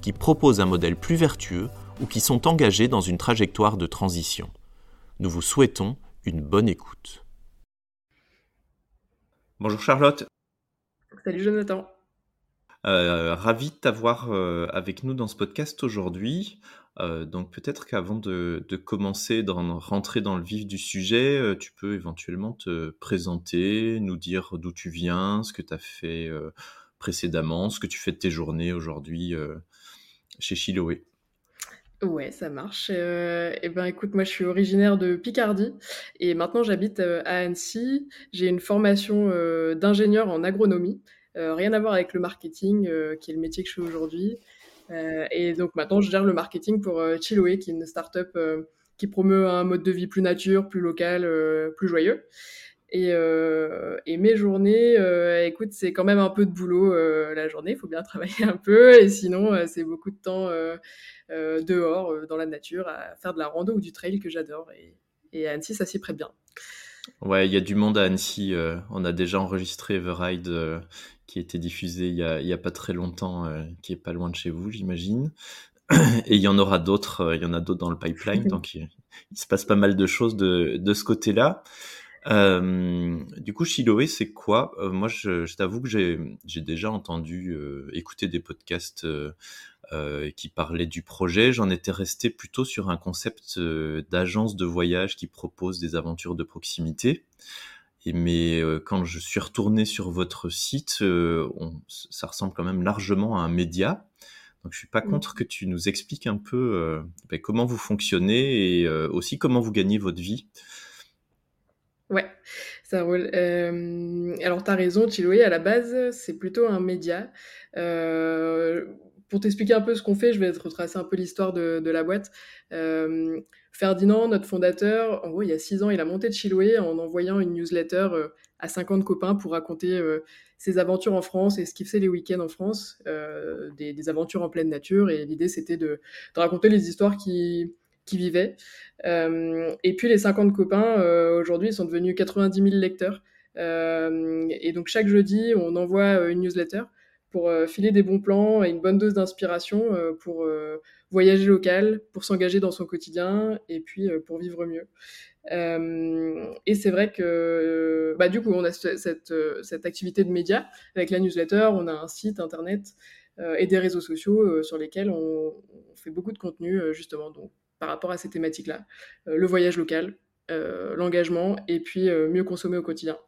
qui proposent un modèle plus vertueux ou qui sont engagés dans une trajectoire de transition. Nous vous souhaitons une bonne écoute. Bonjour Charlotte. Salut Jonathan. Euh, ravi de t'avoir euh, avec nous dans ce podcast aujourd'hui. Euh, donc peut-être qu'avant de, commencer, de rentrer dans le vif du sujet, tu peux éventuellement te présenter, nous dire d'où tu viens, ce que tu as fait précédemment, ce que tu fais de tes journées aujourd'hui chez Chiloé. Ouais, ça marche. Euh, et ben, écoute, moi, je suis originaire de Picardie et maintenant j'habite euh, à Annecy. J'ai une formation euh, d'ingénieur en agronomie, rien à voir avec le marketing, qui est le métier que je fais aujourd'hui. et donc maintenant, je gère le marketing pour Chiloé, qui est une start-up qui promeut un mode de vie plus nature, plus local, plus joyeux. Et, euh, et, mes journées, euh, écoute, c'est quand même un peu de boulot euh, la journée, il faut bien travailler un peu, et sinon, c'est beaucoup de temps dehors, dans la nature, à faire de la rando ou du trail que j'adore. Et, et, à Annecy, ça s'y prête bien. Ouais, il y a du monde à Annecy. on a déjà enregistré Everride qui était diffusé il y, a, a pas très longtemps, qui est pas loin de chez vous, j'imagine. Et il y en aura d'autres, il y en a d'autres dans le pipeline, donc il, il, se passe pas mal de choses de, de ce côté-là. Euh, du coup, Chiloé, c'est quoi? Euh, Moi, je, je t'avoue que j'ai déjà entendu euh, écouter des podcasts euh, qui parlaient du projet. J'en étais resté plutôt sur un concept d'agence de voyage qui propose des aventures de proximité. Et mais quand je suis retourné sur votre site, on, ça ressemble quand même largement à un média. Donc, je suis pas mmh. contre que tu nous expliques un peu ben, comment vous fonctionnez et aussi comment vous gagnez votre vie. Ouais, ça roule. Euh, alors, tu as raison, Chiloé, à la base, c'est plutôt un média. Euh, pour t'expliquer un peu ce qu'on fait, je vais retracer un peu l'histoire de, la boîte. Euh, Ferdinand, notre fondateur, en gros, il y a six ans, il a monté Chiloé en envoyant une newsletter euh, à 50 copains pour raconter ses aventures en France et ce qu'il faisait les week-ends en France, des, aventures en pleine nature. Et l'idée, c'était de, raconter les histoires qui vivaient. Euh, et puis les 50 copains, euh, aujourd'hui, ils sont devenus 90 000 lecteurs. Euh, et donc chaque jeudi, on envoie une newsletter pour filer des bons plans et une bonne dose d'inspiration pour voyager local, pour s'engager dans son quotidien et puis pour vivre mieux. Et c'est vrai que, bah, du coup, on a cette, cette, activité de média avec la newsletter, on a un site internet et des réseaux sociaux sur lesquels on, fait beaucoup de contenu, justement. Donc, par rapport à ces thématiques-là. Euh, le voyage local, euh, l'engagement, et puis euh, mieux consommer au quotidien.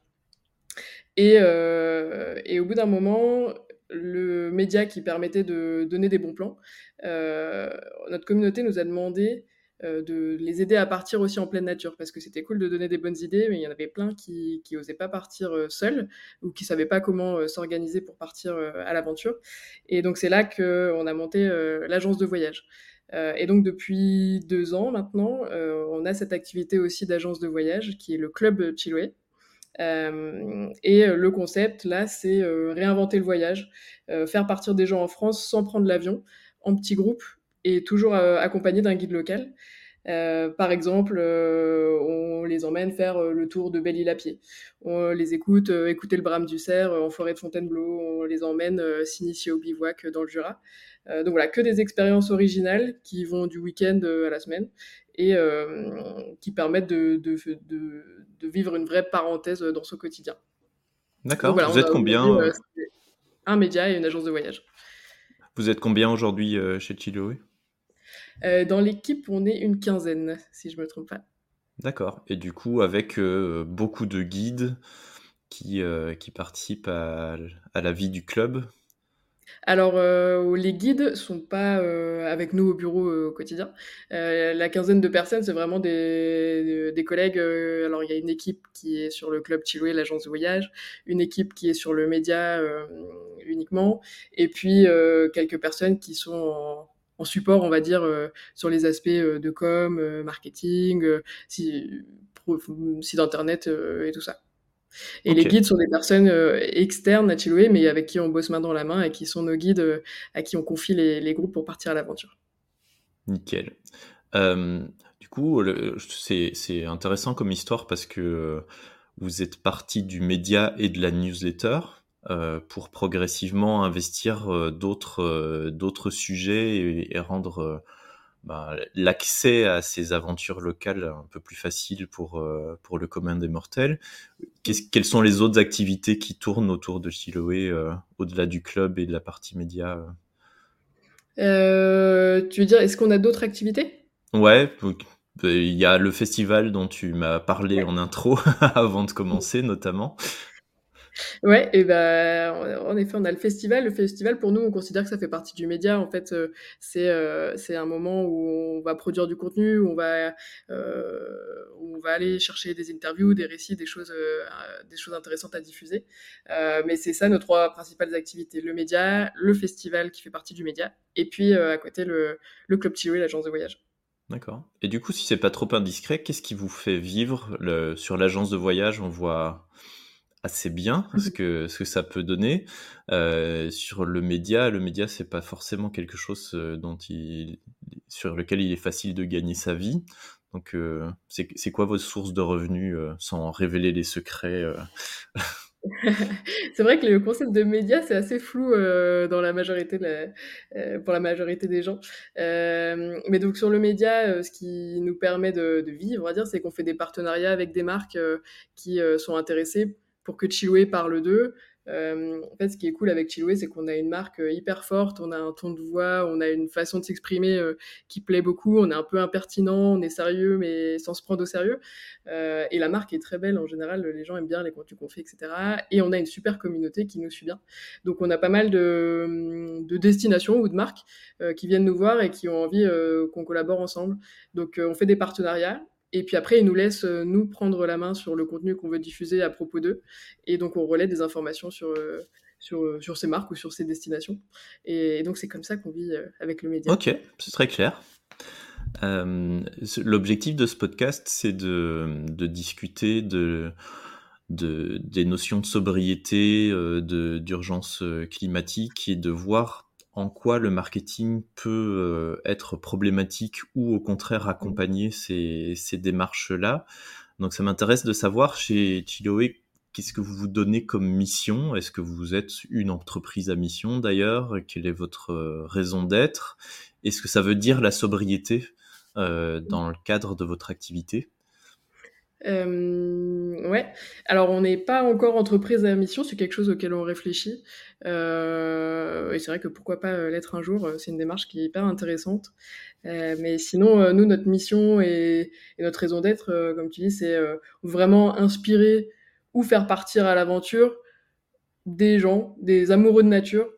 Et, au bout d'un moment, le média qui permettait de donner des bons plans, notre communauté nous a demandé de les aider à partir aussi en pleine nature parce que c'était cool de donner des bonnes idées mais il y en avait plein qui qui osaient pas partir seuls ou qui savaient pas comment s'organiser pour partir à l'aventure et donc c'est là que on a monté l'agence de voyage et donc depuis deux ans maintenant, euh, on a cette activité aussi d'agence de voyage qui est le Club Chiloé. Euh, et le concept là, c'est réinventer le voyage, faire partir des gens en France sans prendre l'avion, en petits groupes et toujours accompagné d'un guide local. Euh, par exemple, euh, on les emmène faire euh, le tour de Belle-Île à pied. On les écoute écouter le brame du cerf en forêt de Fontainebleau. On les emmène s'initier au bivouac dans le Jura. Donc voilà, que des expériences originales qui vont du week-end à la semaine et qui permettent de, de, de, de, vivre une vraie parenthèse dans son quotidien. D'accord. Voilà, Vous êtes combien Un média et une agence de voyage. Vous êtes combien aujourd'hui chez Chiloé euh, dans l'équipe, on est une quinzaine, si je ne me trompe pas. D'accord. Et du coup, avec euh, beaucoup de guides qui, euh, qui participent à, à, la vie du club? Alors, euh, les guides sont pas euh, avec nous au bureau euh, au quotidien. la quinzaine de personnes, c'est vraiment des, collègues. alors, il y a une équipe qui est sur le club Chiloué, l'agence de voyage, une équipe qui est sur le média uniquement, et puis quelques personnes qui sont en, support, on va dire, sur les aspects de com, marketing, si, site internet et tout ça. Et les guides sont des personnes euh, externes à Chiloé, mais avec qui on bosse main dans la main et qui sont nos guides euh, à qui on confie les, groupes pour partir à l'aventure. Nickel. Euh, du coup, c'est intéressant comme histoire parce que vous êtes parti du média et de la newsletter pour progressivement investir d'autres sujets et, et rendre bah, l'accès à ces aventures locales un peu plus facile pour, euh, pour le commun des mortels. quelles sont les autres activités qui tournent autour de Chiloé, euh, au-delà du club et de la partie média euh? Tu veux dire, est-ce qu'on a d'autres activités? Ouais, il y a le festival dont tu m'as parlé en intro avant de commencer notamment. Ouais, et ben en effet, on a le festival. Le festival, pour nous, on considère que ça fait partie du média. En fait, euh, c'est euh, c'est un moment où on va produire du contenu, où on va euh, où on va aller chercher des interviews, des récits, des choses des choses intéressantes à diffuser. mais c'est ça nos trois principales activités le média, le festival qui fait partie du média, et puis à côté le le club Chloé, l'agence de voyage. D'accord. Et du coup, si c'est pas trop indiscret, qu'est-ce qui vous fait vivre le, sur l'agence de voyage? On voit assez bien ce que ce que ça peut donner euh, sur le média. Le média c'est pas forcément quelque chose euh, dont il sur lequel il est facile de gagner sa vie. Donc euh, c'est quoi votre source de revenus sans révéler les secrets c'est vrai que le concept de média c'est assez flou dans la majorité de la, pour la majorité des gens. Mais donc sur le média ce qui nous permet de, de vivre on va dire c'est qu'on fait des partenariats avec des marques qui sont intéressées pour que Chiloué parle d'eux. Euh, en fait, ce qui est cool avec Chiloué, c'est qu'on a une marque euh, hyper forte, on a un ton de voix, on a une façon de s'exprimer euh, qui plaît beaucoup, on est un peu impertinent, on est sérieux, mais sans se prendre au sérieux. et la marque est très belle en général, les gens aiment bien les contenus qu'on fait, etc. Et on a une super communauté qui nous suit bien. Donc on a pas mal de, de destinations ou de marques qui viennent nous voir et qui ont envie qu'on collabore ensemble. Donc on fait des partenariats et puis après, ils nous laissent, euh, nous, prendre la main sur le contenu qu'on veut diffuser à propos d'eux. Et donc, on relaie des informations sur, euh, sur, euh, sur ces marques ou sur ces destinations. Et, donc, c'est comme ça qu'on vit avec le média. Ok, c'est très clair. L'objectif de ce podcast, c'est de, de discuter de, de, des notions de sobriété, d'urgence climatique et de voir en quoi le marketing peut euh, être problématique ou au contraire accompagner ces, démarches-là. Donc ça m'intéresse de savoir chez Chiloé, qu'est-ce que vous vous donnez comme mission? Est-ce que vous êtes une entreprise à mission d'ailleurs? Quelle est votre euh, raison d'être? Est-ce que ça veut dire la sobriété euh, dans le cadre de votre activité? Euh, ouais. Alors, on n'est pas encore entreprise à mission, c'est quelque chose auquel on réfléchit. Euh, et c'est vrai que pourquoi pas euh, l'être un jour, c'est une démarche qui est hyper intéressante. Mais sinon, nous, notre mission et, notre raison d'être, comme tu dis, c'est vraiment inspirer ou faire partir à l'aventure des gens, des amoureux de nature,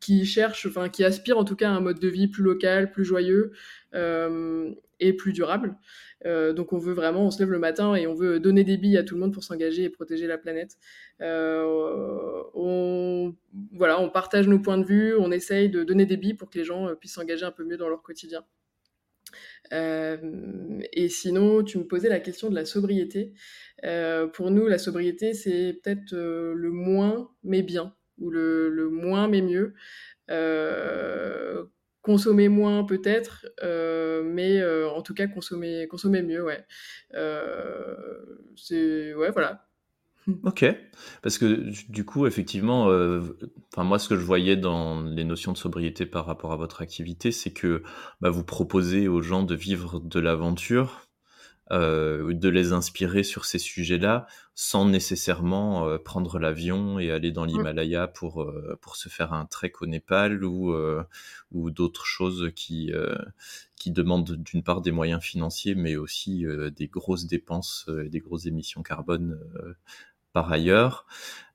qui cherchent, enfin qui aspirent en tout cas à un mode de vie plus local, plus joyeux et plus durable. Euh, donc on veut vraiment, on se lève le matin et on veut donner des billes à tout le monde pour s'engager et protéger la planète. Euh, on, voilà, on partage nos points de vue, on essaye de donner des billes pour que les gens euh, puissent s'engager un peu mieux dans leur quotidien. Et sinon, tu me posais la question de la sobriété. Pour nous, la sobriété, c'est peut-être le moins mais bien, ou le, le moins mais mieux consommer moins peut-être, euh, mais euh, en tout cas consommer, consommer mieux, ouais. Euh, c'est ouais, voilà. Ok, parce que du coup, effectivement, enfin moi, ce que je voyais dans les notions de sobriété par rapport à votre activité, c'est que bah, vous proposez aux gens de vivre de l'aventure, euh, de les inspirer sur ces sujets-là sans nécessairement euh, prendre l'avion et aller dans mmh. l'Himalaya pour, euh, pour se faire un trek au Népal ou, ou d'autres choses qui, qui demandent d'une part des moyens financiers mais aussi des grosses dépenses, des grosses émissions carbone par ailleurs.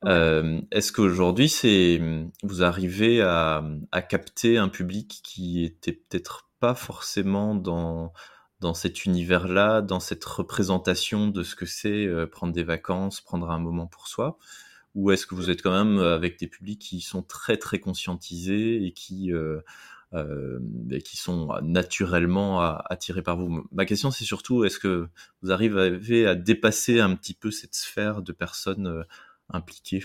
Est-ce qu'aujourd'hui, c'est vous arrivez à, à, capter un public qui était peut-être pas forcément dans dans cet univers-là, dans cette représentation de ce que c'est prendre des vacances, prendre un moment pour soi? Ou est-ce que vous êtes quand même avec des publics qui sont très très conscientisés et qui euh, sont naturellement attirés par vous? Ma question, c'est surtout, est-ce que vous arrivez à dépasser un petit peu cette sphère de personnes euh, impliquées?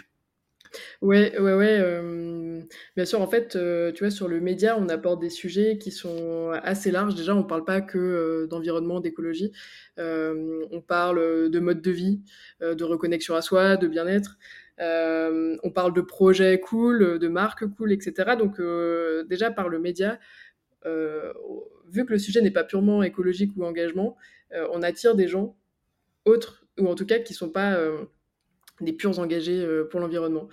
Ouais, ouais, ouais. Bien sûr, en fait, tu vois, sur le média, on aborde des sujets qui sont assez larges. Déjà, on ne parle pas que d'environnement, d'écologie. on parle de mode de vie, de reconnexion à soi, de bien-être. On parle de projets cool, de marques cool, etc. Donc déjà par le média, vu que le sujet n'est pas purement écologique ou engagement, on attire des gens autres, ou en tout cas qui ne sont pas des purs engagés pour l'environnement.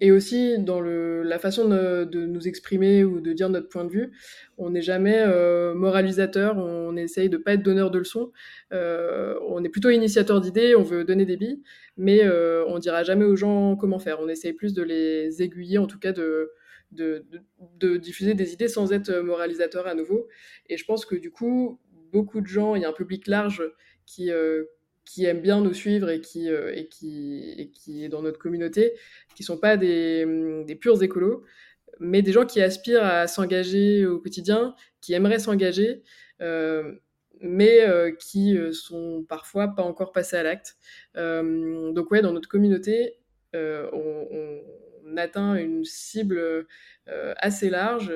et aussi, dans la façon de, nous exprimer ou de dire notre point de vue, on n'est jamais moralisateur, on essaye de ne pas être donneur de leçons, on est plutôt initiateur d'idées, on veut donner des billes, mais euh, on dira jamais aux gens comment faire. On essaye plus de les aiguiller, en tout cas de, de, diffuser des idées sans être moralisateur à nouveau. Et je pense que du coup, beaucoup de gens, il y a un public large qui, euh, qui aime bien nous suivre et qui, euh, est dans notre communauté, qui sont pas des, des purs écolos, mais des gens qui aspirent à s'engager au quotidien, qui aimeraient s'engager mais euh, qui euh, sont parfois pas encore passés à l'acte. Euh, donc ouais, dans notre communauté, on, atteint une cible assez large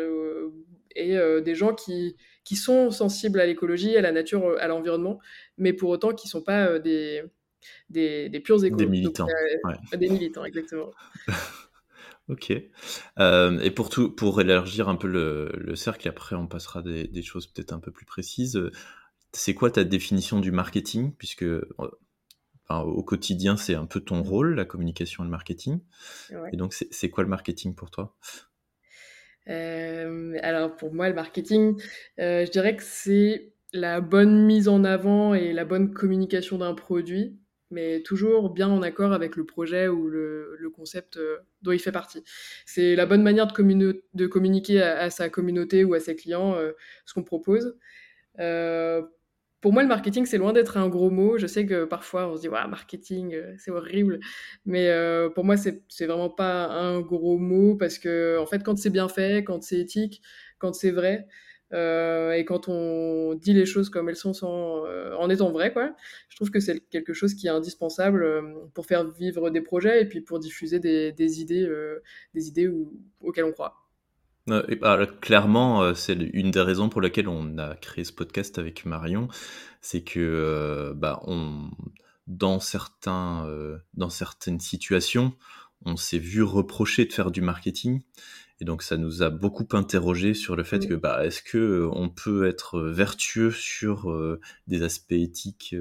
et des gens qui, qui sont sensibles à l'écologie, à la nature, à l'environnement, mais pour autant qui ne sont pas des, des, des, purs écolos. Des militants. Des militants, exactement. ok. et pour, tout, pour élargir un peu le, le cercle, après on passera des, des choses peut-être un peu plus précises, c'est quoi ta définition du marketing? Puisque euh, au quotidien, c'est un peu ton rôle, la communication et le marketing. Et donc, c'est quoi le marketing pour toi? Euh, Alors, pour moi, le marketing, euh, je dirais que c'est la bonne mise en avant et la bonne communication d'un produit, mais toujours bien en accord avec le projet ou le, concept dont il fait partie. C'est la bonne manière de communiquer à, sa communauté ou à ses clients ce qu'on propose pour moi, le marketing, c'est loin d'être un gros mot. Je sais que parfois, on se dit, ouais, marketing, euh, c'est horrible. Mais euh, pour moi, c'est, vraiment pas un gros mot parce que, en fait, quand c'est bien fait, quand c'est éthique, quand c'est vrai, euh, et quand on dit les choses comme elles sont en étant vrai, quoi, je trouve que c'est quelque chose qui est indispensable pour faire vivre des projets et puis pour diffuser des idées, des idées auxquelles on croit. Bah, clairement, euh, c'est une des raisons pour lesquelles on a créé ce podcast avec Marion, c'est que euh, bah, on, dans, certains, euh, dans certaines situations, on s'est vu reprocher de faire du marketing. Et donc ça nous a beaucoup interrogé sur le fait que bah, est-ce que on peut être vertueux sur des aspects éthiques,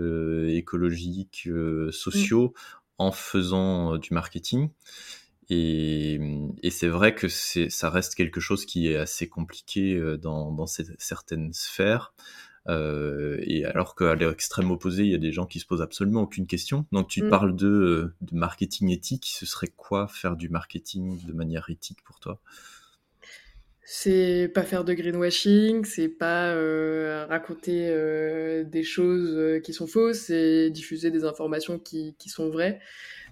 écologiques, sociaux en faisant du marketing et, et c'est vrai que c'est, ça reste quelque chose qui est assez compliqué euh, dans, dans certaines sphères. Euh, et alors qu'à l'extrême opposé, il y a des gens qui se posent absolument aucune question. Donc tu mm. parles de, euh, de, marketing éthique. Ce serait quoi faire du marketing de manière éthique pour toi? C'est pas faire de greenwashing, c'est pas euh, raconter euh, des choses qui sont fausses, c'est diffuser des informations qui, qui sont vraies.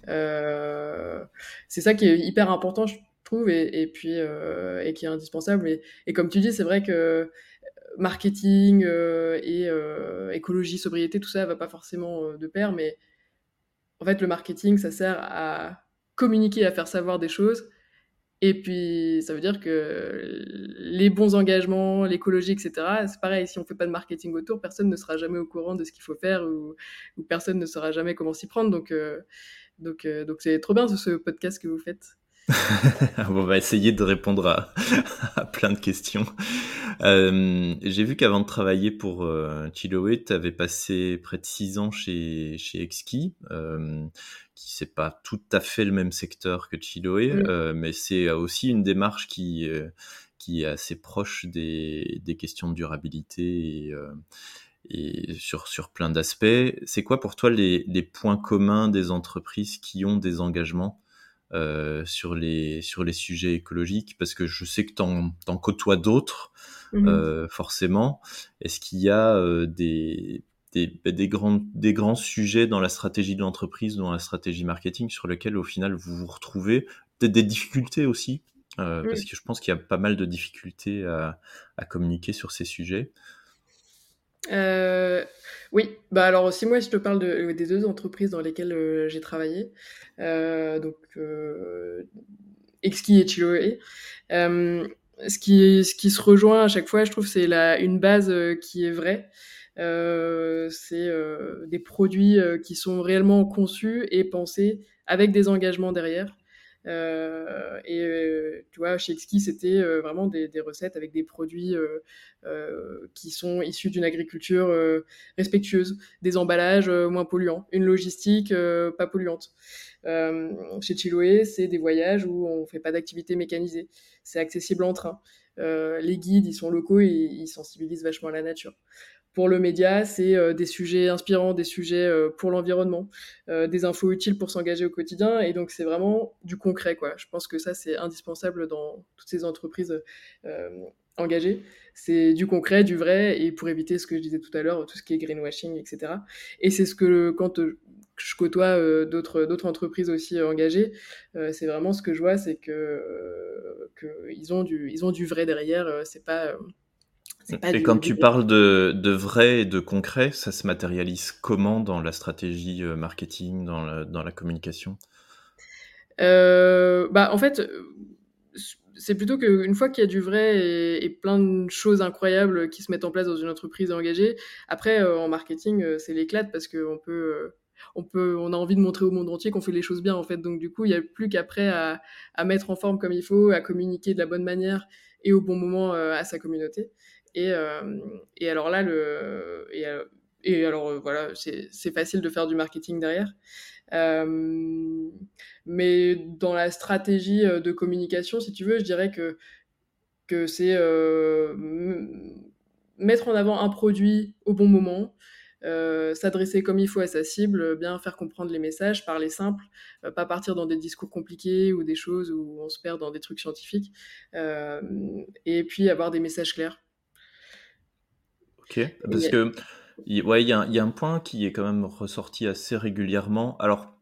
Euh, c'est ça qui est hyper important, je trouve, et, puis euh, et qui est indispensable. Et, et comme tu dis, c'est vrai que marketing euh, et écologie, sobriété, tout ça va pas forcément de pair, mais en fait, le marketing, ça sert à communiquer, à faire savoir des choses. Et puis, ça veut dire que les bons engagements, l'écologie, etc., c'est pareil, si on ne fait pas de marketing autour, personne ne sera jamais au courant de ce qu'il faut faire ou, personne ne saura jamais comment s'y prendre. Donc, donc, euh, donc c'est trop bien ce, podcast que vous faites. on va essayer de répondre à, plein de questions. Euh, j'ai vu qu'avant de travailler pour euh, Chiloé, tu avais passé près de six ans chez, chez Exki, euh, qui c'est pas tout à fait le même secteur que Chiloé, mm. mais c'est aussi une démarche qui, qui est assez proche des, des questions de durabilité et, et sur, sur plein d'aspects. C'est quoi pour toi les, les, points communs des entreprises qui ont des engagements euh, sur, les, sur les sujets écologiques Parce que je sais que tu en, côtoies d'autres, mmh euh, forcément. Est-ce qu'il y a euh, des, des, bah, des, grands, des grands sujets dans la stratégie de l'entreprise, dans la stratégie marketing, sur lesquels au final vous vous retrouvez? Peut-être des difficultés aussi euh, parce que je pense qu'il y a pas mal de difficultés à, à communiquer sur ces sujets. Euh, oui, bah alors si moi je te parle de, des deux entreprises dans lesquelles euh, j'ai travaillé, euh, donc euh, Exki et Chiloé. ce qui ce qui se rejoint à chaque fois, je trouve, c'est une base qui est vraie. c'est des produits qui sont réellement conçus et pensés avec des engagements derrière. Euh, et euh, tu vois, chez Exki, c'était euh, vraiment des, recettes avec des produits qui sont issus d'une agriculture respectueuse, des emballages moins polluants, une logistique pas polluante. chez Chiloé, c'est des voyages où on fait pas d'activité mécanisée. C'est accessible en train. les guides, ils sont locaux et ils sensibilisent vachement à la nature. Pour le média, c'est euh, des sujets inspirants, des sujets euh, pour l'environnement, euh, des infos utiles pour s'engager au quotidien. Et donc, c'est vraiment du concret. Quoi. Je pense que ça, c'est indispensable dans toutes ces entreprises engagées. C'est du concret, du vrai, et pour éviter ce que je disais tout à l'heure, tout ce qui est greenwashing, etc. Et c'est ce que, quand je côtoie d'autres entreprises aussi engagées, c'est vraiment ce que je vois, c'est que, que ils ont du ils ont du vrai derrière. c'est pas et quand tu parles de, de, vrai et de concret, ça se matérialise comment dans la stratégie euh, marketing, dans la, dans la communication? Euh, bah, En fait, c'est plutôt qu'une fois qu'il y a du vrai et, et, plein de choses incroyables qui se mettent en place dans une entreprise engagée, après, euh, en marketing, c'est l'éclate parce qu'on peut on peut, on a envie de montrer au monde entier qu'on fait les choses bien en fait. Donc du coup, il n'y a plus qu'après à, à, mettre en forme comme il faut, à communiquer de la bonne manière et au bon moment à sa communauté. Et, euh, et alors là, euh, et alors euh, voilà, c'est facile de faire du marketing derrière. Mais dans la stratégie de communication, si tu veux, je dirais que, que c'est mettre en avant un produit au bon moment, s'adresser comme il faut à sa cible, bien faire comprendre les messages, parler simple, pas partir dans des discours compliqués ou des choses où on se perd dans des trucs scientifiques, et puis avoir des messages clairs. Ok, parce que ouais, il y, a un point qui est quand même ressorti assez régulièrement. Alors,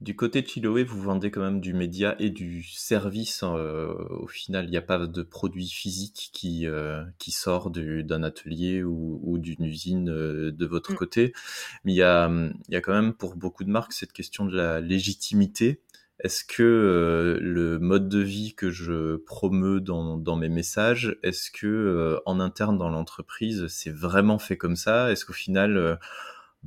du côté de Chiloé, vous vendez quand même du média et du service. Euh, au final, il n'y a pas de produit physique qui, euh, qui sort d'un atelier ou, ou d'une usine euh, de votre mm. côté. Mais il y, a, il y a quand même pour beaucoup de marques cette question de la légitimité est-ce que euh, le mode de vie que je promeus dans, mes messages, est-ce que euh, en interne dans l'entreprise, c'est vraiment fait comme ça? Est-ce qu'au final, euh,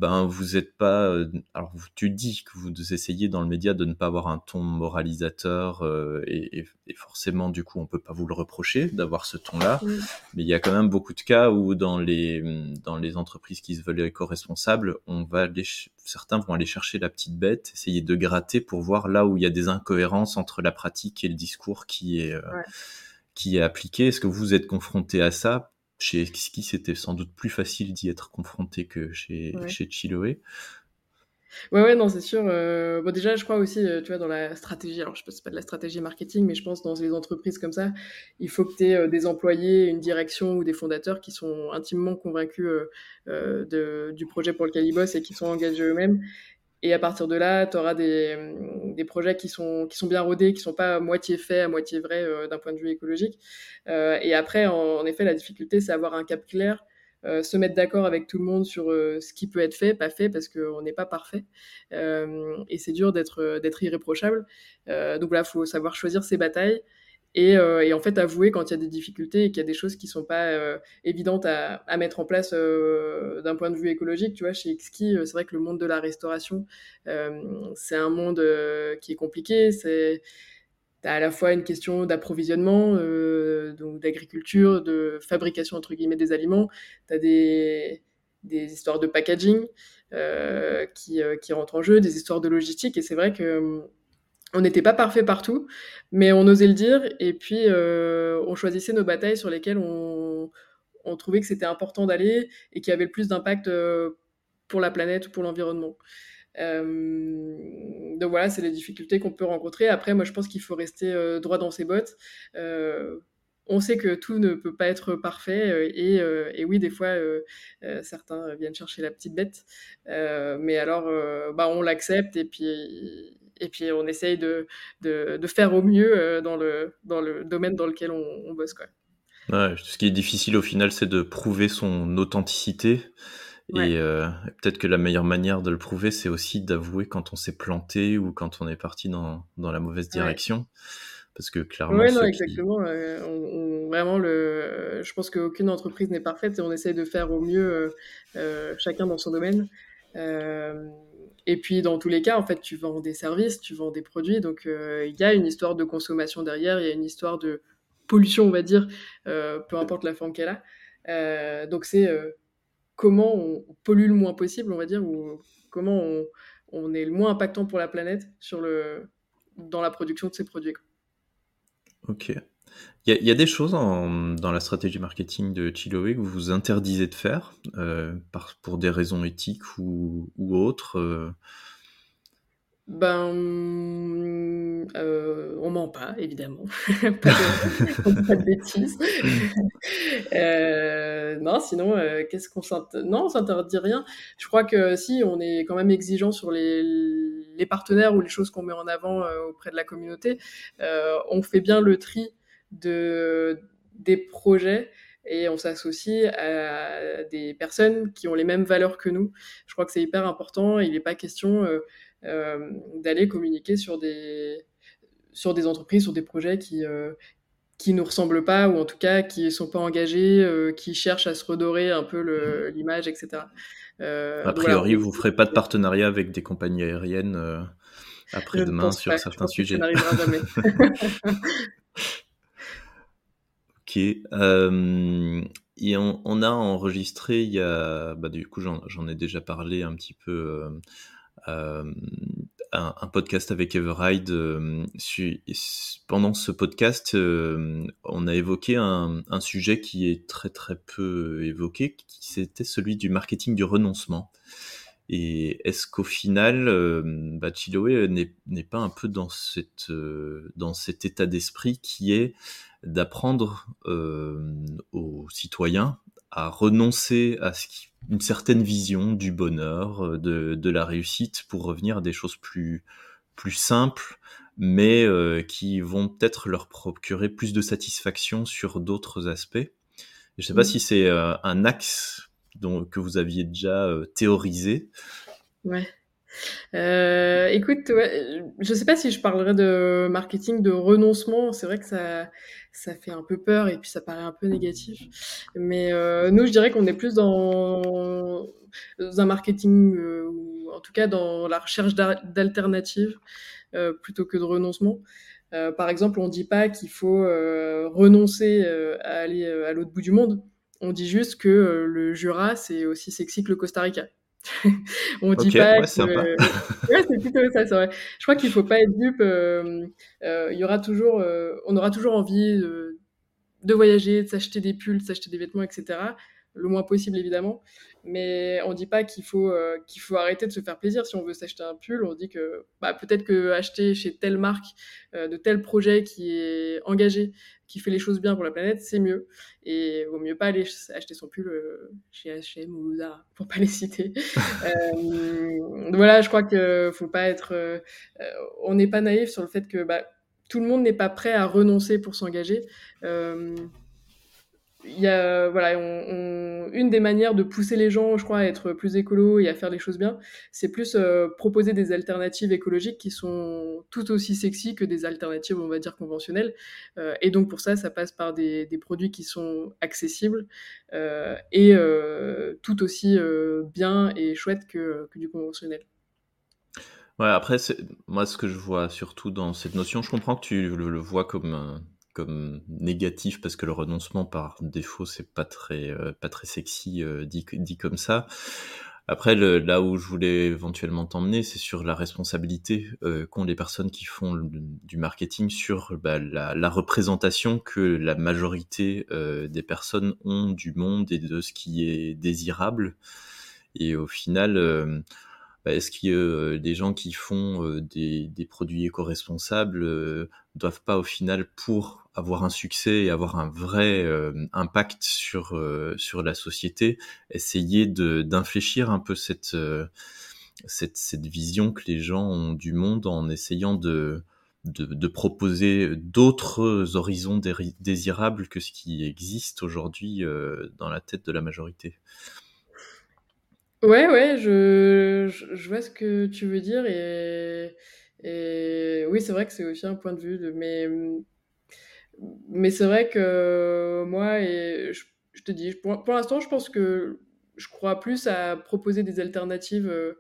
ben vous êtes pas euh, alors tu dis que vous essayez dans le média de ne pas avoir un ton moralisateur euh, et, et, et, forcément du coup on peut pas vous le reprocher d'avoir ce ton là mais il y a quand même beaucoup de cas où dans les dans les entreprises qui se veulent éco-responsables on va aller certains vont aller chercher la petite bête essayer de gratter pour voir là où il y a des incohérences entre la pratique et le discours qui est euh, qui est appliqué. Est-ce que vous êtes confronté à ça chez Ski, c'était sans doute plus facile d'y être confronté que chez, ouais. chez Chiloé. Ouais, ouais, non, c'est sûr. Euh, bon, déjà, je crois aussi, euh, tu vois, dans la stratégie, alors je sais pas, pas de la stratégie marketing, mais je pense dans les entreprises comme ça, il faut que tu aies euh, des employés, une direction ou des fondateurs qui sont intimement convaincus de, du projet pour lequel ils bossent et qui sont engagés eux-mêmes et à partir de là, tu auras des, des, projets qui sont, qui sont bien rodés, qui sont pas à moitié faits, à moitié vrais euh, d'un point de vue écologique. Euh, et après, en, en, effet, la difficulté, c'est avoir un cap clair, euh, se mettre d'accord avec tout le monde sur euh, ce qui peut être fait, pas fait, parce qu'on n'est pas parfait. Euh, et c'est dur d'être d'être irréprochable. donc là, il faut savoir choisir ses batailles et, euh, et, en fait avouer quand il y a des difficultés et qu'il y a des choses qui sont pas euh, évidentes à, mettre en place euh, d'un point de vue écologique. Tu vois, chez Xki, euh, c'est vrai que le monde de la restauration, c'est un monde qui est compliqué. C'est à la fois une question d'approvisionnement, donc d'agriculture, de fabrication entre guillemets des aliments. Tu as des, des histoires de packaging qui rentrent en jeu, des histoires de logistique. Et c'est vrai que on n'était pas parfait partout, mais on osait le dire et puis euh, on choisissait nos batailles sur lesquelles on, trouvait que c'était important d'aller et qui avait le plus d'impact pour la planète ou pour l'environnement. donc voilà, c'est les difficultés qu'on peut rencontrer. Après, moi, je pense qu'il faut rester droit dans ses bottes on sait que tout ne peut pas être parfait euh, euh, et, oui, des fois, euh, certains viennent chercher la petite bête, mais alors, bah, on l'accepte et puis, et puis on essaye de, de, faire au mieux dans, le, dans le domaine dans lequel on, bosse. Quoi. ce qui est difficile au final, c'est de prouver son authenticité. Et peut-être que la meilleure manière de le prouver, c'est aussi d'avouer quand on s'est planté ou quand on est parti dans, dans la mauvaise direction. Parce que clairement. Oui, non, exactement. Euh, vraiment, le, je pense qu'aucune entreprise n'est parfaite et on essaye de faire au mieux euh, euh, chacun dans son domaine. Et puis, dans tous les cas, en fait, tu vends des services, tu vends des produits. Donc, il y a une histoire de consommation derrière, il y a une histoire de pollution, on va dire, peu importe la forme qu'elle a. donc, c'est comment on pollue le moins possible, on va dire, ou comment on, on est le moins impactant pour la planète sur le, dans la production de ces produits. Ok. Il y, a des choses dans la stratégie marketing de Chiloé que vous vous interdisez de faire euh, pour des raisons éthiques ou, autres euh? Ben, euh, on ment pas, évidemment. pas, de, pas, de, bêtises. Euh, non, sinon, qu'est-ce qu'on s'interdit Non, on s'interdit rien. Je crois que si, on est quand même exigeant sur les, les partenaires ou les choses qu'on met en avant auprès de la communauté. on fait bien le tri de, des projets et on s'associe à des personnes qui ont les mêmes valeurs que nous. Je crois que c'est hyper important. Il n'est pas question euh, euh, d'aller communiquer sur des, sur des entreprises, sur des projets qui, euh, qui nous ressemblent pas ou en tout cas qui ne sont pas engagés, qui cherchent à se redorer un peu mmh. l'image, etc. a priori, vous ne ferez pas de partenariat avec des compagnies aériennes après-demain sur certains sujets. ça n'arrivera jamais. Ok. Euh, et on, a enregistré, il y a, bah, du coup, j'en ai déjà parlé un petit peu, euh, euh, un, podcast avec Everride. pendant ce podcast, on a évoqué un, sujet qui est très très peu évoqué, qui c'était celui du marketing du renoncement. Et est-ce qu'au final, bah, Chiloé n'est pas un peu dans, cette, dans cet état d'esprit qui est d'apprendre euh, aux citoyens à renoncer à ce qui, une certaine vision du bonheur, euh, de, de, la réussite, pour revenir à des choses plus, plus simples, mais euh, qui vont peut-être leur procurer plus de satisfaction sur d'autres aspects. Je ne sais pas si c'est un axe dont, que vous aviez déjà théorisé. Ouais. Euh, écoute, je sais pas si je parlerais de marketing de renoncement. C'est vrai que ça, ça fait un peu peur et puis ça paraît un peu négatif. Mais euh, nous, je dirais qu'on est plus dans, un marketing, euh, ou en tout cas dans la recherche d'alternatives plutôt que de renoncement. Par exemple, on dit pas qu'il faut renoncer à aller à l'autre bout du monde. On dit juste que le Jura, c'est aussi sexy que le Costa Rica. on dit pas ouais, que... ouais, c'est plutôt ça, c'est vrai. Je crois qu'il faut pas être dupe. Euh, euh, il y aura toujours, euh, on aura toujours envie de voyager, de s'acheter des pulls, de s'acheter des vêtements, etc. Le moins possible, évidemment mais on dit pas qu'il faut qu'il faut arrêter de se faire plaisir si on veut s'acheter un pull on dit que bah, peut-être que acheter chez telle marque de tel projet qui est engagé qui fait les choses bien pour la planète c'est mieux. Et vaut mieux pas aller acheter son pull euh, chez H&M ou Zara pour pas les citer. Voilà je crois que faut pas être on n'est pas naïf sur le fait que bah, tout le monde n'est pas prêt à renoncer pour s'engager il y a voilà une des manières de pousser les gens je crois à être plus écolo et à faire les choses bien c'est plus euh, proposer des alternatives écologiques qui sont tout aussi sexy que des alternatives on va dire conventionnelles. Euh, et donc pour ça ça passe par des, produits qui sont accessibles euh, et tout aussi bien et chouette que, du conventionnel. Ouais, après, moi, ce que je vois surtout dans cette notion, je comprends que tu le vois comme comme négatif parce que le renoncement par défaut c'est pas très euh, pas très sexy euh, dit, comme ça. Après, là où je voulais éventuellement t'emmener, c'est sur la responsabilité euh, qu'ont les personnes qui font du marketing sur bah, la, représentation que la majorité des personnes ont du monde et de ce qui est désirable. Et au final, est-ce y a des gens qui font des, des, produits éco-responsables doivent pas au final pour avoir un succès et avoir un vrai impact sur sur la société essayer de d'infléchir un peu cette, cette cette vision que les gens ont du monde en essayant de de, de proposer d'autres horizons désirables que ce qui existe aujourd'hui dans la tête de la majorité. Ouais, ouais, je, je, vois ce que tu veux dire et, et oui, c'est vrai que c'est aussi un point de vue, de, mais, mais c'est vrai que moi, et je, je te dis, pour, pour l'instant, je pense que je crois plus à proposer des alternatives euh,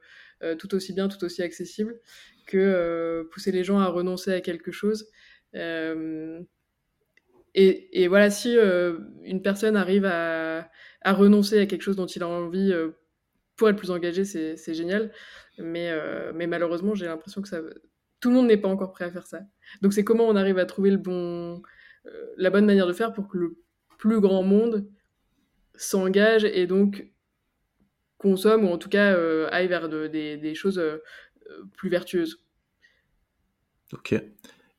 euh, tout aussi bien, tout aussi accessibles, que euh, pousser les gens à renoncer à quelque chose. Euh, et, et, voilà, si euh, une personne arrive à, à, renoncer à quelque chose dont il a envie pour être plus engagé, c'est génial. Mais, euh, mais malheureusement, j'ai l'impression que tout le monde n'est pas encore prêt à faire ça. Donc c'est comment on arrive à trouver le bon, euh, la bonne manière de faire pour que le plus grand monde s'engage et donc consomme ou en tout cas euh, aille vers de, des, choses plus vertueuses. Ok.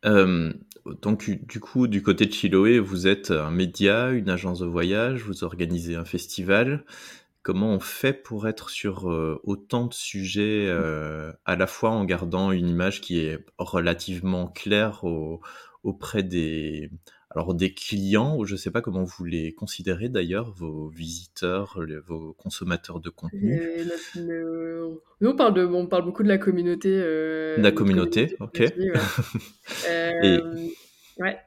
Donc du coup, du côté de Chiloé, vous êtes un média, une agence de voyage, vous organisez un festival comment on fait pour être sur euh, autant de sujets euh, à la fois en gardant une image qui est relativement claire au, auprès des alors des clients ou je sais pas comment vous les considérez d'ailleurs vos visiteurs les, vos consommateurs de contenu le, nous on parle de on parle beaucoup de la communauté euh, la communauté, communauté ok ouais. ouais.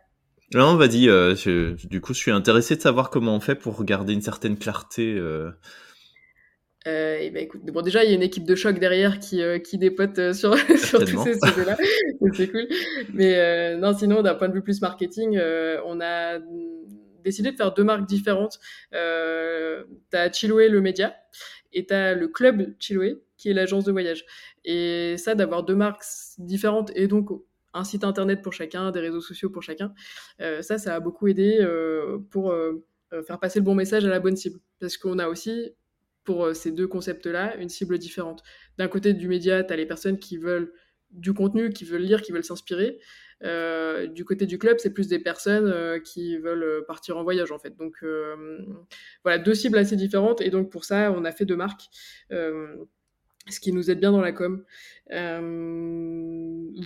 Non, vas-y. Euh, du coup, je suis intéressé de savoir comment on fait pour garder une certaine clarté euh, euh, et ben écoute, bon déjà il y a une équipe de choc derrière qui, euh, qui dépote euh, sur, sur tous ces sujets-là, c'est cool. Mais euh, non, sinon d'un point de vue plus marketing, euh, on a décidé de faire deux marques différentes. t'as Chiloé le média et t'as le club Chiloé qui est l'agence de voyage. Et ça d'avoir deux marques différentes et donc un site internet pour chacun, des réseaux sociaux pour chacun, ça ça a beaucoup aidé pour faire passer le bon message à la bonne cible parce qu'on a aussi pour euh, ces deux concepts-là une cible différente. D'un côté du média, tu as les personnes qui veulent du contenu, qui veulent lire, qui veulent s'inspirer. Euh, du côté du club, c'est plus des personnes euh, qui veulent partir en voyage en fait. Donc voilà, deux cibles assez différentes et donc pour ça, on a fait deux marques, ce qui nous aide bien dans la com.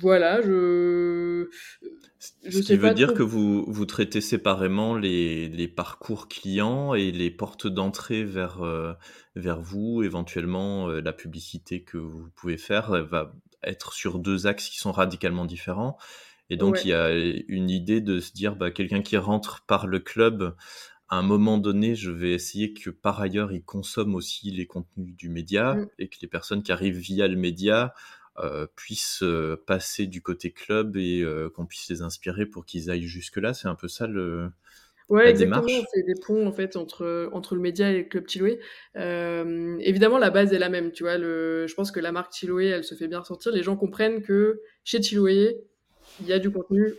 voilà, je je Ce qui veut dire trop. que vous, vous traitez séparément les, les parcours clients et les portes d'entrée vers, euh, vers vous, éventuellement euh, la publicité que vous pouvez faire va être sur deux axes qui sont radicalement différents. Et donc ouais. il y a une idée de se dire, bah, quelqu'un qui rentre par le club, à un moment donné, je vais essayer que par ailleurs, il consomme aussi les contenus du média mmh. et que les personnes qui arrivent via le média euh, puissent euh, passer du côté club et euh, qu'on puisse les inspirer pour qu'ils aillent jusque-là. C'est un peu ça le. Ouais, la exactement. C'est des ponts en fait entre entre le média et le club Chiloé. Euh, évidemment, la base est la même. Tu vois, le, je pense que la marque Chiloé, elle se fait bien ressortir. Les gens comprennent que chez Chiloé, il y a du contenu,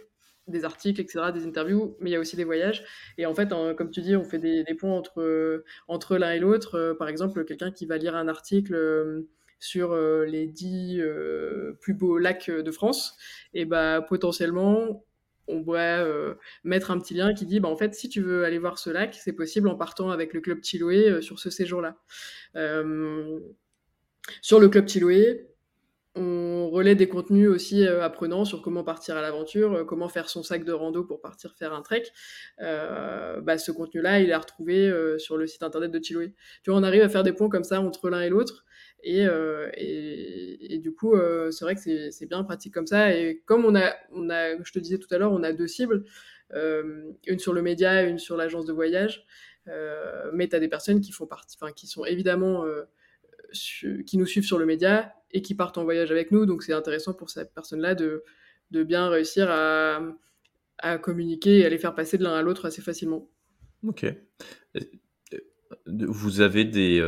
des articles, etc., des interviews, mais il y a aussi des voyages. Et en fait, comme tu dis, on fait des, des ponts entre entre l'un et l'autre. Euh, par exemple, quelqu'un qui va lire un article euh, sur euh, les dix euh, plus beaux lacs de France, et bah potentiellement on pourrait euh, mettre un petit lien qui dit bah, en fait si tu veux aller voir ce lac c'est possible en partant avec le club Chiloé euh, sur ce séjour là euh, sur le club Chiloé on des contenus aussi euh, apprenants sur comment partir à l'aventure, euh, comment faire son sac de rando pour partir faire un trek. Euh, bah, ce contenu-là, il est euh, sur le site internet de Chiloé. Tu vois, on arrive à faire des ponts comme ça entre l'un et l'autre. Et, du coup, c'est vrai que c'est bien pratique comme ça. Et comme on a, on a, je te disais tout à l'heure, on a deux cibles, une sur le média une sur l'agence de voyage. mais tu as des personnes qui font partie, qui sont évidemment qui nous suivent sur le média et qui partent en voyage avec nous. Donc c'est intéressant pour cette personne-là de, de bien réussir à, à communiquer et à les faire passer de l'un à l'autre assez facilement. Ok. vous avez des,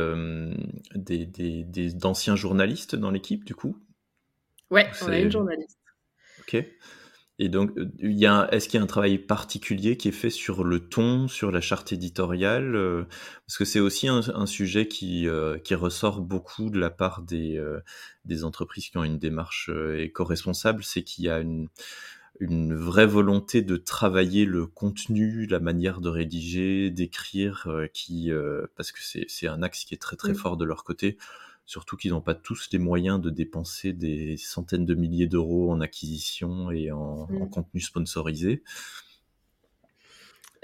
des, des, d'anciens journalistes dans l'équipe, du coup? Ouais, on a une journaliste. Ok. Et donc, il y a, est-ce qu'il y a un travail particulier qui est fait sur le ton, sur la charte éditoriale Parce que c'est aussi un, sujet qui, qui ressort beaucoup de la part des, des entreprises qui ont une démarche éco-responsable, c'est qu'il y a une, une vraie volonté de travailler le contenu, la manière de rédiger, d'écrire, euh, qui euh, parce que c'est un axe qui est très très fort de leur côté. Surtout qu'ils n'ont pas tous les moyens de dépenser des centaines de milliers d'euros en acquisition et en, mm. contenu sponsorisé.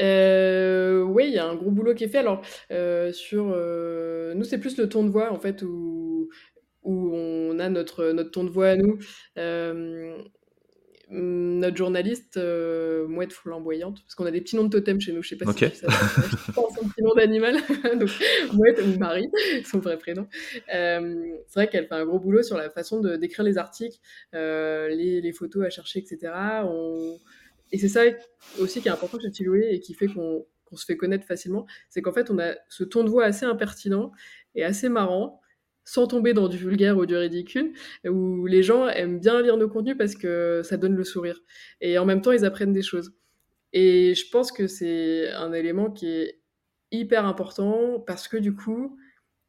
Euh, oui, il y a un gros boulot qui est fait. Alors, sur nous, c'est plus le ton de voix en fait où, où on a notre, notre ton de voix à nous. Mmh, notre journaliste, euh, mouette flamboyante, parce qu'on a des petits noms de totem chez nous, je sais pas si ça pense un petit nom d'animal, donc mouette ou Marie, son vrai prénom. Euh, c'est vrai qu'elle fait un gros boulot sur la façon de d'écrire les articles, euh, les, les, photos à chercher, etc. On... Et c'est ça aussi qui est important chez Chiloué et qui fait qu'on se fait connaître facilement, c'est qu'en fait on a ce ton de voix assez impertinent et assez marrant, sans tomber dans du vulgaire ou du ridicule, où les gens aiment bien lire nos contenus parce que ça donne le sourire. Et en même temps, ils apprennent des choses. Et je pense que c'est un élément qui est hyper important parce que du coup,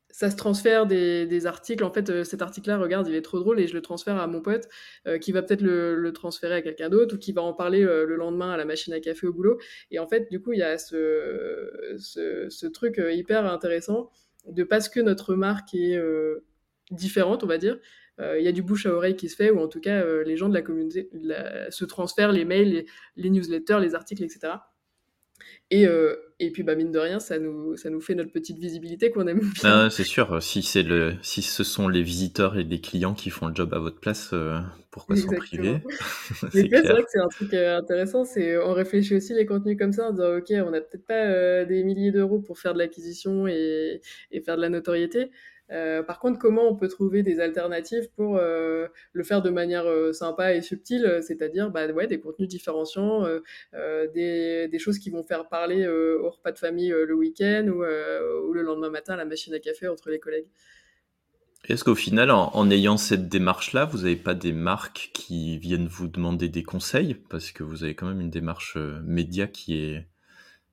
ça se transfère des, articles. En fait, euh, cet article-là, regarde, il est trop drôle et je le transfère à mon pote euh, qui va peut-être le, transférer à quelqu'un d'autre ou qui va en parler euh, le lendemain à la machine à café au boulot. Et en fait, du coup, il y a ce, ce truc hyper intéressant de parce que notre marque est euh, différente, on va dire, euh, il y a du bouche à oreille qui se fait, ou en tout cas, euh, les gens de la communauté se transfèrent les mails, les, newsletters, les articles, etc. Et, et puis, bah, mine de rien, ça nous, ça nous fait notre petite visibilité qu'on aime bien. Ah, c'est sûr, si, c'est le, si ce sont les visiteurs et les clients qui font le job à votre place, pourquoi s'en priver? C'est vrai que c'est un truc intéressant, c'est on réfléchit aussi les contenus comme ça en disant, ok, on n'a peut-être pas des milliers d'euros pour faire de l'acquisition et, et, faire de la notoriété, euh, par contre, comment on peut trouver des alternatives pour euh, le faire de manière euh, sympa et subtile, c'est-à-dire bah, ouais, des contenus différenciants, des, choses qui vont faire parler au repas de famille le week-end ou, le lendemain matin à la machine à café entre les collègues. Est-ce qu'au final, en, ayant cette démarche-là, vous n'avez pas des marques qui viennent vous demander des conseils? Parce que vous avez quand même une démarche média qui est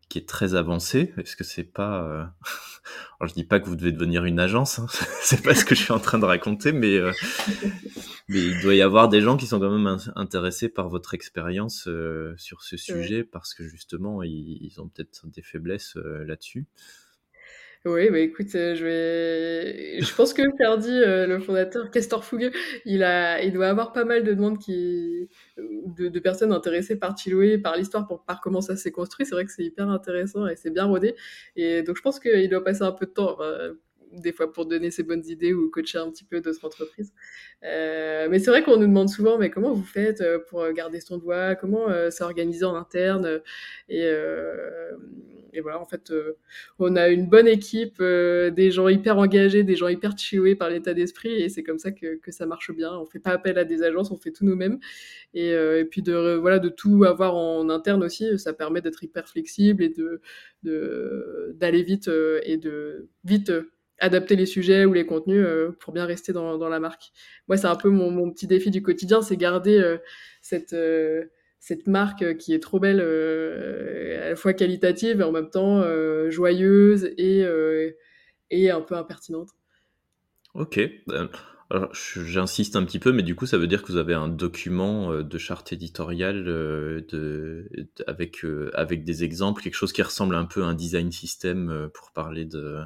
qui est très avancé. Est-ce que c'est pas euh... Alors je dis pas que vous devez devenir une agence, hein. c'est pas ce que je suis en train de raconter, mais euh, mais il doit y avoir des gens qui sont quand même intéressés par votre expérience euh, sur ce sujet parce que justement ils, ils ont peut-être des faiblesses euh, là-dessus. Oui, bah écoute, euh, je vais. Je pense que Ferdi, euh, le fondateur, Castor Fougueux, il a, il doit avoir pas mal de demandes qui, de, de personnes intéressées par Chiloé, par l'histoire, par comment ça s'est construit. C'est vrai que c'est hyper intéressant et c'est bien rodé. Et donc je pense qu'il doit passer un peu de temps. des fois pour donner ses bonnes idées ou coacher un petit peu d'autres entreprises. Euh, mais c'est vrai qu'on nous demande souvent, mais comment vous faites euh, pour garder son doigt? Comment euh, s'organiser en interne? Euh, et, voilà, en fait, euh, on a une bonne équipe, des gens hyper engagés, des gens hyper chillés par l'état d'esprit, et c'est comme ça que, que, ça marche bien. On fait pas appel à des agences, on fait tout nous-mêmes, et, et, puis de voilà de tout avoir en interne aussi, ça permet d'être hyper flexible et de d'aller vite et de vite adapter les sujets ou les contenus euh, pour bien rester dans, dans la marque. Moi, c'est un peu mon, mon, petit défi du quotidien, c'est garder euh, cette, euh, cette marque qui est trop belle, à la fois qualitative et en même temps joyeuse et, et un peu impertinente. Ok. J'insiste un petit peu, mais du coup, ça veut dire que vous avez un document de charte éditoriale de, avec, avec des exemples, quelque chose qui ressemble un peu à un design system pour parler de,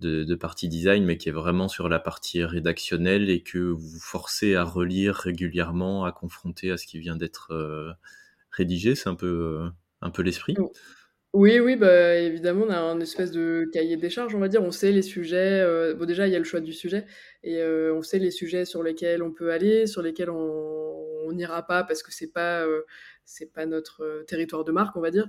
de, partie design, mais qui est vraiment sur la partie rédactionnelle et que vous forcez à relire régulièrement, à confronter à ce qui vient d'être euh, rédigé. C'est un peu, euh, peu l'esprit. Oui, oui, bah, évidemment, on a un espèce de cahier des charges, on va dire. On sait les sujets. Euh, bon, déjà, il y a le choix du sujet et on sait les sujets sur lesquels on peut aller, sur lesquels on n'ira pas parce que c'est pas pas notre territoire de marque, on va dire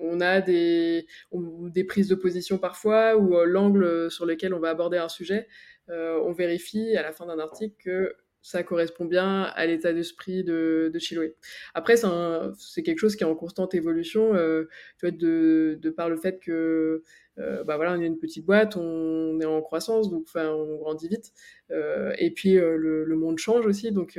on a des, des prises de position parfois ou euh, l'angle sur lequel on va aborder un sujet. Euh, on vérifie à la fin d'un article que ça correspond bien à l'état d'esprit de, de Chiloé. Après, c'est quelque chose qui est en constante évolution, euh, tu vois, de, par le fait que euh, bah voilà, on est une petite boîte, on est en croissance, donc enfin, on grandit vite. Et puis le, le, monde change aussi, donc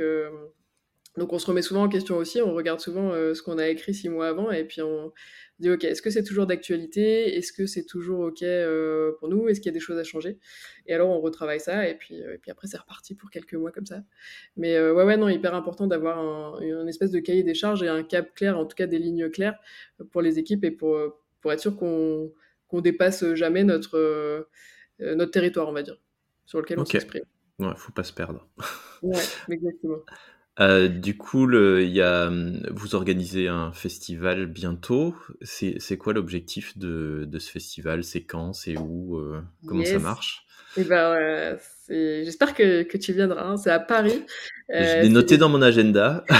donc on se remet souvent en question aussi, on regarde souvent euh, ce qu'on a écrit six mois avant et puis on dit ok, est-ce que c'est toujours d'actualité? Est-ce que c'est toujours ok euh, pour nous? Est-ce qu'il y a des choses à changer? Et alors on retravaille ça et puis, euh, et puis après c'est reparti pour quelques mois comme ça. Mais ouais ouais non, hyper important d'avoir un, une espèce de cahier des charges et un cap clair, en tout cas des lignes claires pour les équipes et pour, pour être sûr qu'on qu'on dépasse jamais notre, notre territoire, on va dire, sur lequel on Ok. s'exprime. Ouais, faut pas se perdre. Ouais, exactement. Euh, du coup, le, y a, hum, vous organisez un festival bientôt. C'est quoi l'objectif de, de ce festival? C'est quand? C'est où? Euh, Comment ça marche? Et ben, euh, j'espère que, que tu viendras. hein. C'est à Paris. Je l'ai noté dans mon agenda.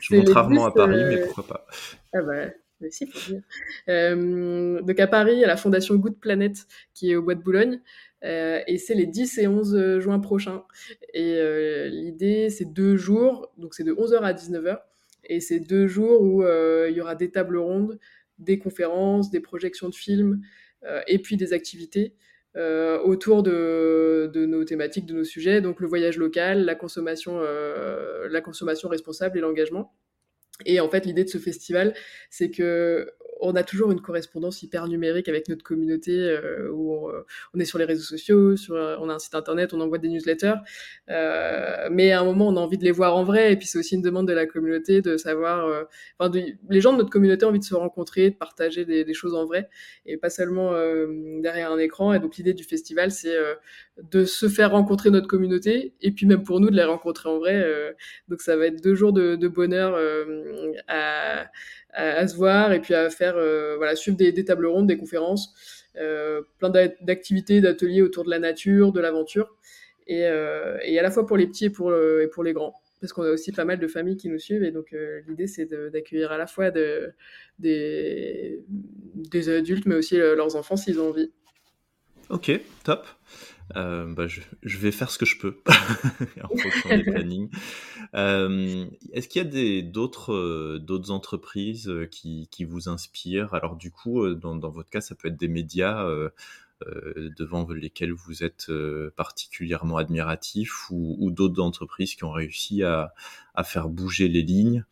Je monte rarement 10, à Paris, mais pourquoi pas. Ah bah, mais si, faut dire. Euh, donc à Paris, à la Fondation Good Planet, qui est au Bois de Boulogne, euh, et c'est les 10 et 11 juin prochains. Et euh, l'idée, c'est deux jours, donc c'est de 11h à 19h, et c'est deux jours où euh, il y aura des tables rondes, des conférences, des projections de films, euh, et puis des activités euh, autour de, nos thématiques, de nos sujets, donc le voyage local, euh, la consommation responsable et l'engagement. Et en fait, l'idée de ce festival, c'est que on a toujours une correspondance hyper numérique avec notre communauté, euh, où on, on, est sur les réseaux sociaux, sur, on a un site internet, on envoie des newsletters, euh, mais à un moment, on a envie de les voir en vrai, et puis c'est aussi une demande de la communauté de savoir, euh, enfin, les gens de notre communauté ont envie de se rencontrer, de partager des, choses en vrai, et pas seulement euh, derrière un écran. Et donc l'idée du festival, c'est euh, de se faire rencontrer notre communauté, et puis même pour nous de les rencontrer en vrai. euh, donc ça va être deux jours de, de bonheur euh, à, à, se voir et puis à faire, euh, voilà, suivre des, des tables rondes, des conférences, euh, plein d'activités, d'ateliers autour de la nature, de l'aventure, et, euh, et, à la fois pour les petits et pour, et pour les grands. Parce qu'on a aussi pas mal de familles qui nous suivent, et donc l'idée c'est d'accueillir à la fois de, des, des adultes, mais aussi leurs enfants s'ils ont envie. Ok, top. Euh, bah, je, je, vais faire ce que je peux en fonction des plannings. Euh, Est-ce qu'il y a d'autres euh, d'autres entreprises qui, qui, vous inspirent? Alors du coup, dans, dans, votre cas, ça peut être des médias euh, devant lesquels vous êtes particulièrement admiratif ou, ou d'autres entreprises qui ont réussi à, à faire bouger les lignes.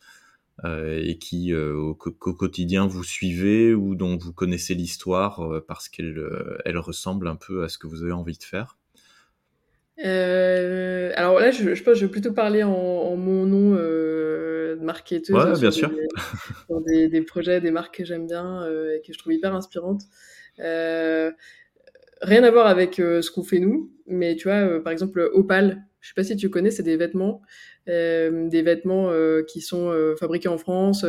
Euh, et qui euh, au, au, quotidien vous suivez ou dont vous connaissez l'histoire euh, parce qu'elle elle ressemble un peu à ce que vous avez envie de faire? Euh, alors là, je, je pense que je vais plutôt parler en, en mon nom euh, de marketeuse ouais, bien sur, sûr. Des, des, des, projets, des marques que j'aime bien euh, et que je trouve hyper inspirantes. Rien à voir avec ce qu'on fait nous, mais tu vois, par exemple, Opal, je sais pas si tu connais, c'est des vêtements, euh, des vêtements euh, qui sont euh, fabriqués en France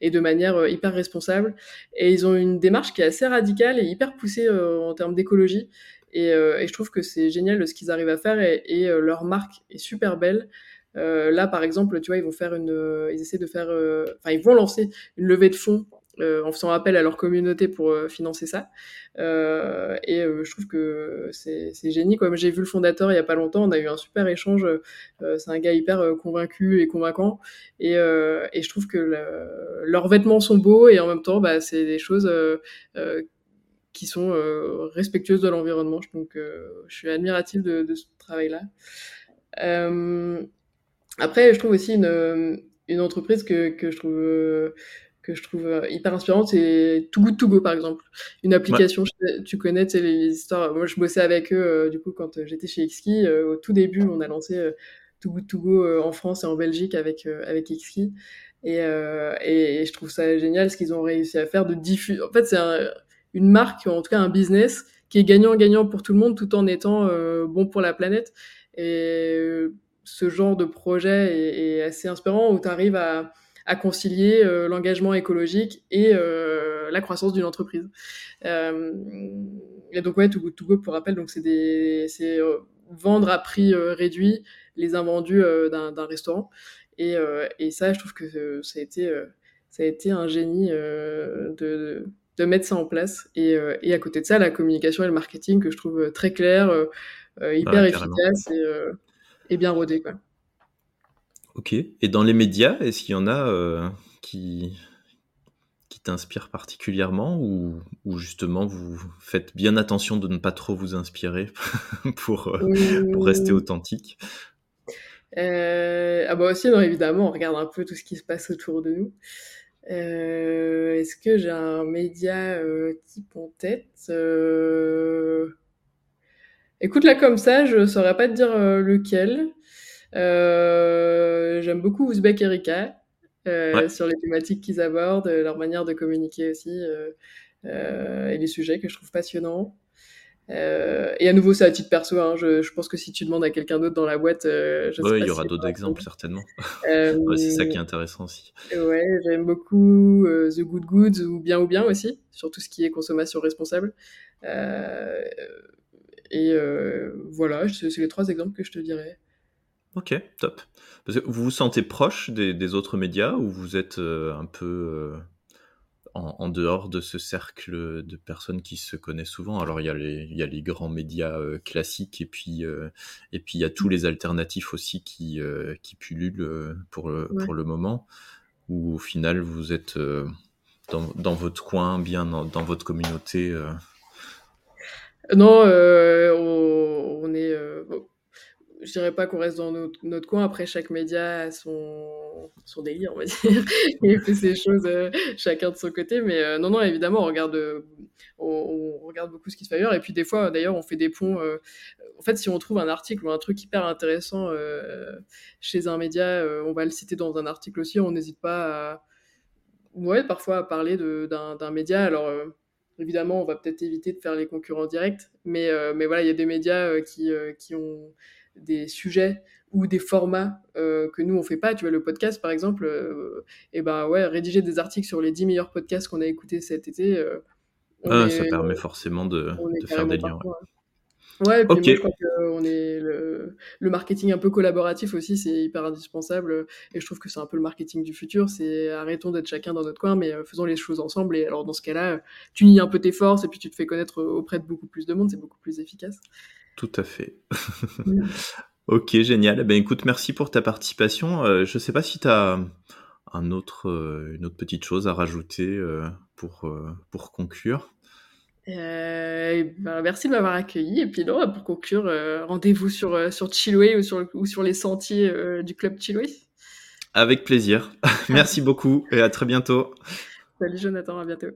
et de manière hyper responsable. Et ils ont une démarche qui est assez radicale et hyper poussée en termes d'écologie. Et, et, je trouve que c'est génial ce qu'ils arrivent à faire et, leur marque est super belle. Là, par exemple, tu vois, ils vont faire une, ils essaient de faire, enfin, ils vont lancer une levée de fonds euh, en faisant appel à leur communauté pour euh, financer ça. Euh, et je trouve que c'est génial. Comme j'ai vu le fondateur il y a pas longtemps, on a eu un super échange. C'est un gars hyper convaincu et convaincant. Et, je trouve que le, leurs vêtements sont beaux et en même temps, bah, c'est des choses qui sont respectueuses de l'environnement. Donc, je suis admirative de, ce travail-là. Après, je trouve aussi une, entreprise que je trouve que je trouve hyper inspirante, c'est Too Good To Go par exemple, une application. Ouais. Tu connais, tu sais, les histoires. Moi, je bossais avec eux du coup quand j'étais chez Xki. au tout début, on a lancé Too Good To Go en France et en Belgique avec avec Xki. Et, et, et, je trouve ça génial ce qu'ils ont réussi à faire de diffuser. En fait, c'est un une marque, en tout cas un business, qui est gagnant-gagnant pour tout le monde tout en étant euh, bon pour la planète. Et ce genre de projet est, est assez inspirant où tu arrives à, à, concilier euh, l'engagement écologique et euh, la croissance d'une entreprise. Euh, et donc, ouais, Good To Go, pour rappel, donc c'est vendre à prix réduit les invendus d'un restaurant. Et, et, ça, je trouve que ça a été, ça a été un génie de, de de mettre ça en place. Et, euh, et, à côté de ça, la communication et le marketing que je trouve très clair, euh, hyper efficace. Et, et bien rodé. Quoi. Ok. Et dans les médias, est-ce qu'il y en a qui, qui t'inspirent particulièrement ou, ou, justement vous faites bien attention de ne pas trop vous inspirer pour, pour rester mmh. authentique? Ah bah aussi, non, évidemment, on regarde un peu tout ce qui se passe autour de nous. Euh, est-ce que j'ai un média euh, type en tête? Euh... Écoute, là, comme ça, je saurais pas te dire euh, lequel. J'aime beaucoup Ouzbek Erika sur les thématiques qu'ils abordent, leur manière de communiquer aussi, et les sujets que je trouve passionnants. Euh, et à nouveau, c'est à titre perso. Hein. Je, je, pense que si tu demandes à quelqu'un d'autre dans la boîte, euh, je ouais, il y aura d'autres exemples certainement. Euh, ouais, c'est ça qui est intéressant aussi. Ouais, j'aime beaucoup euh, The Good Goods ou Bien ou Bien aussi, sur tout ce qui est consommation responsable. Euh, et voilà, c'est les trois exemples que je te dirais. Ok, top. Parce que vous vous sentez proche des, des autres médias ou vous êtes un peu en, dehors de ce cercle de personnes qui se connaissent souvent? Alors il y a les, il y a les grands médias euh, classiques et puis euh, et puis il y a tous les alternatifs aussi qui euh, qui pullulent pour le, pour le moment. Où au final vous êtes dans, dans, votre coin, bien dans, dans votre communauté. Non, on, on, est je dirais pas qu'on reste dans notre, coin. Après, chaque média a son, son délire, on va dire. Il fait ses choses euh, chacun de son côté. Mais euh, non, non, évidemment, on regarde, euh, on, regarde beaucoup ce qui se fait ailleurs. Et puis, des fois, d'ailleurs, on fait des ponts. en fait, si on trouve un article ou un truc hyper intéressant chez un média, on va le citer dans un article aussi. On n'hésite pas à, ouais, parfois à parler d'un média. Alors, évidemment, on va peut-être éviter de faire les concurrents directs. Mais, mais voilà, il y a des médias qui, qui ont des sujets ou des formats euh, que nous on fait pas. Tu vois le podcast par exemple, euh, et ben ouais, rédiger des articles sur les 10 meilleurs podcasts qu'on a écoutés cet été. Euh, ah, ça permet forcément de, de faire des liens. Ouais. et puis moi, je crois que est le, le, marketing un peu collaboratif aussi, c'est hyper indispensable. Et je trouve que c'est un peu le marketing du futur. C'est arrêtons d'être chacun dans notre coin, mais faisons les choses ensemble. Et alors dans ce cas-là, tu nies un peu tes forces et puis tu te fais connaître auprès de beaucoup plus de monde. C'est beaucoup plus efficace. Tout à fait. Ok, génial. Eh ben, écoute, merci pour ta participation. Euh, je ne sais pas si tu as un autre, euh, une autre petite chose à rajouter euh, pour, pour conclure. Ben, merci de m'avoir accueilli. Et puis non, pour conclure, rendez-vous sur, sur Chiloé ou sur, ou sur les sentiers du club Chiloé. Avec plaisir. merci beaucoup et à très bientôt. Salut Jonathan, à bientôt.